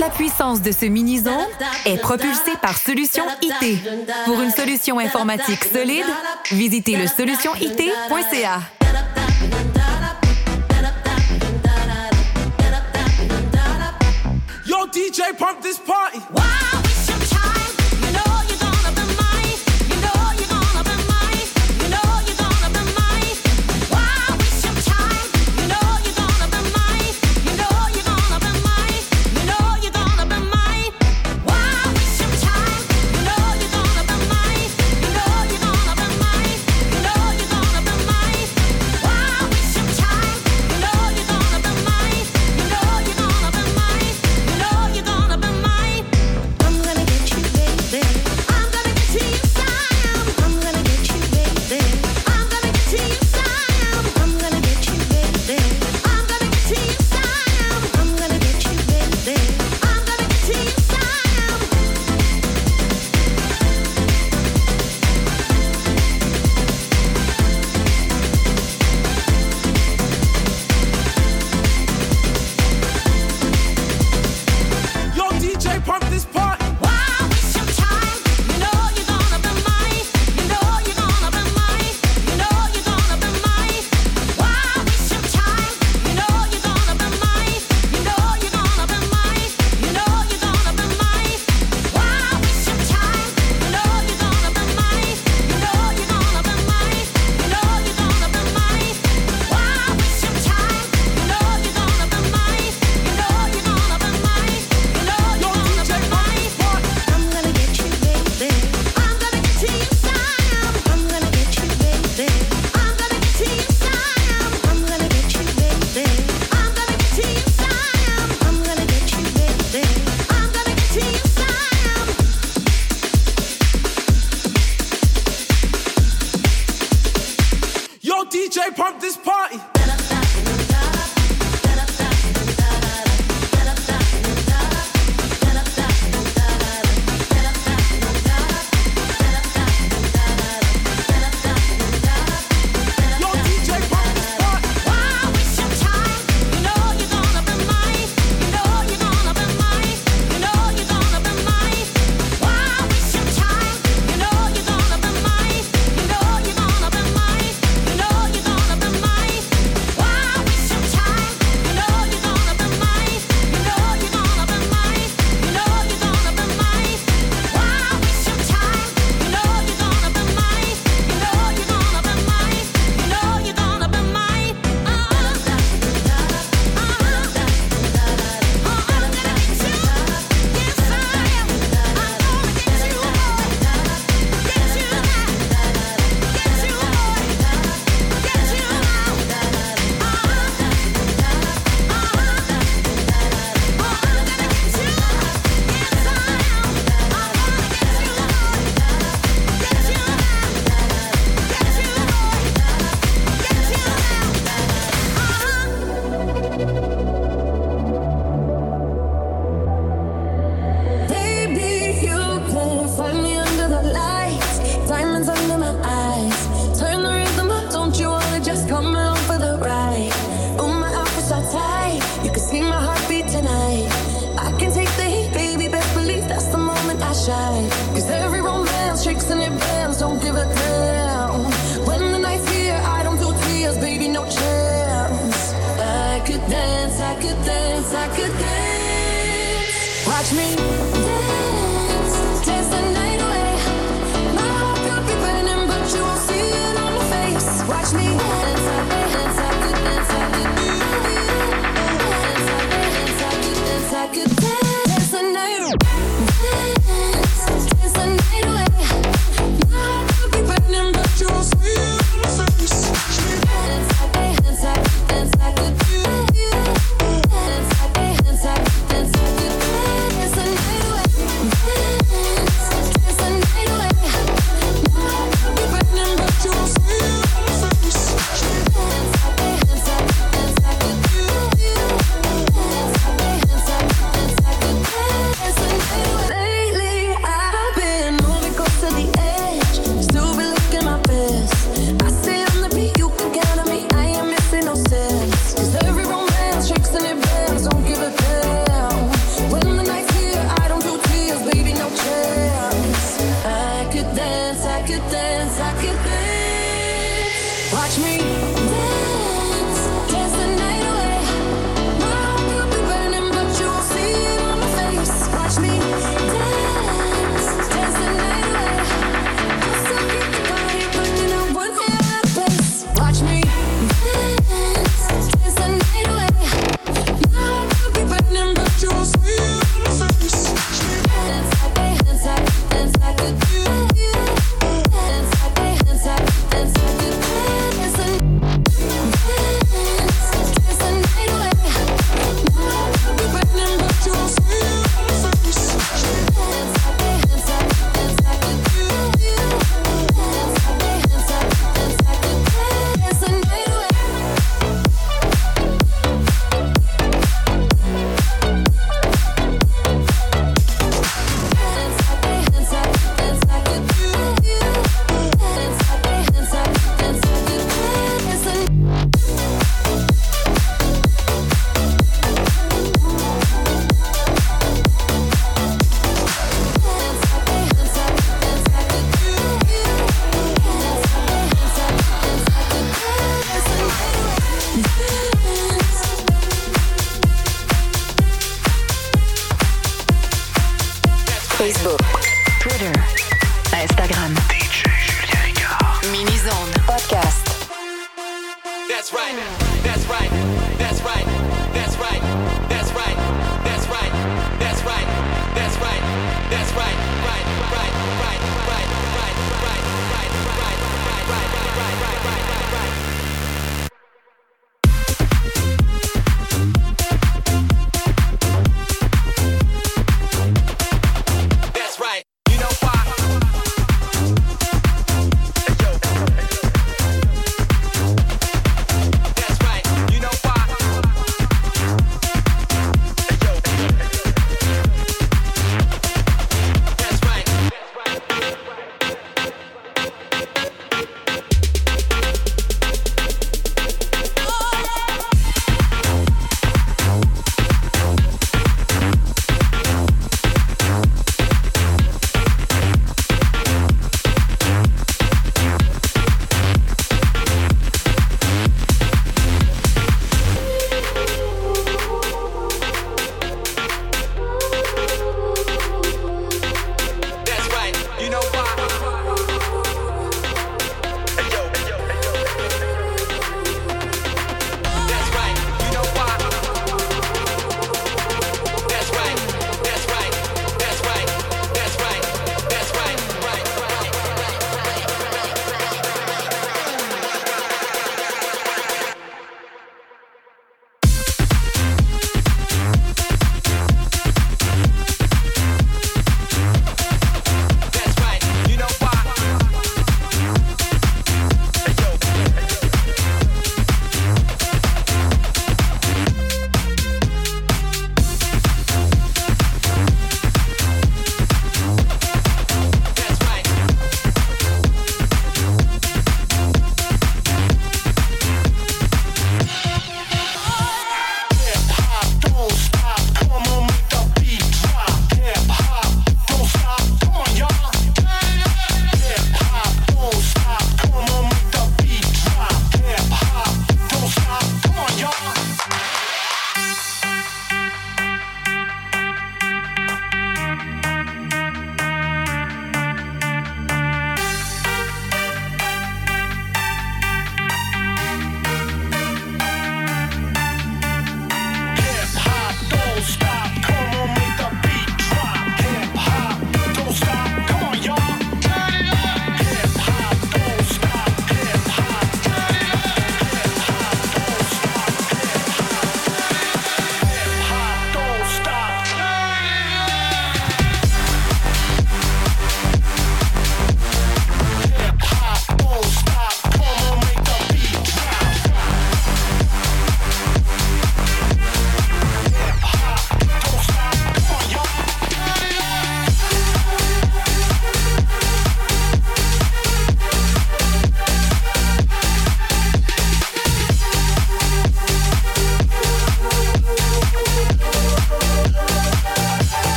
la puissance de ce mini-zone est propulsée par Solution IT. Pour une solution informatique solide, visitez le solutionit.ca. Yo, DJ, pump this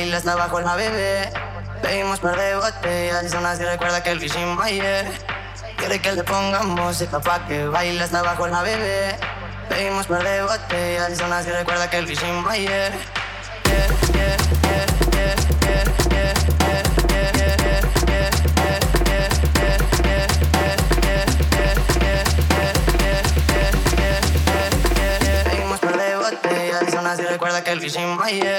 baile estaba con la bebé. por par de que recuerda que el mayer. Quiere que le pongamos, música pa' que bailas hasta abajo la bebé. por de botellas, que recuerda que el mayer. Yeah, yeah, Recuerda que el yeah,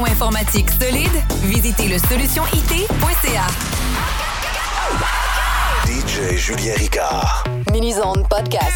informatique solide, visitez le solutionit.ca. DJ Julien Ricard. Mini's Podcast.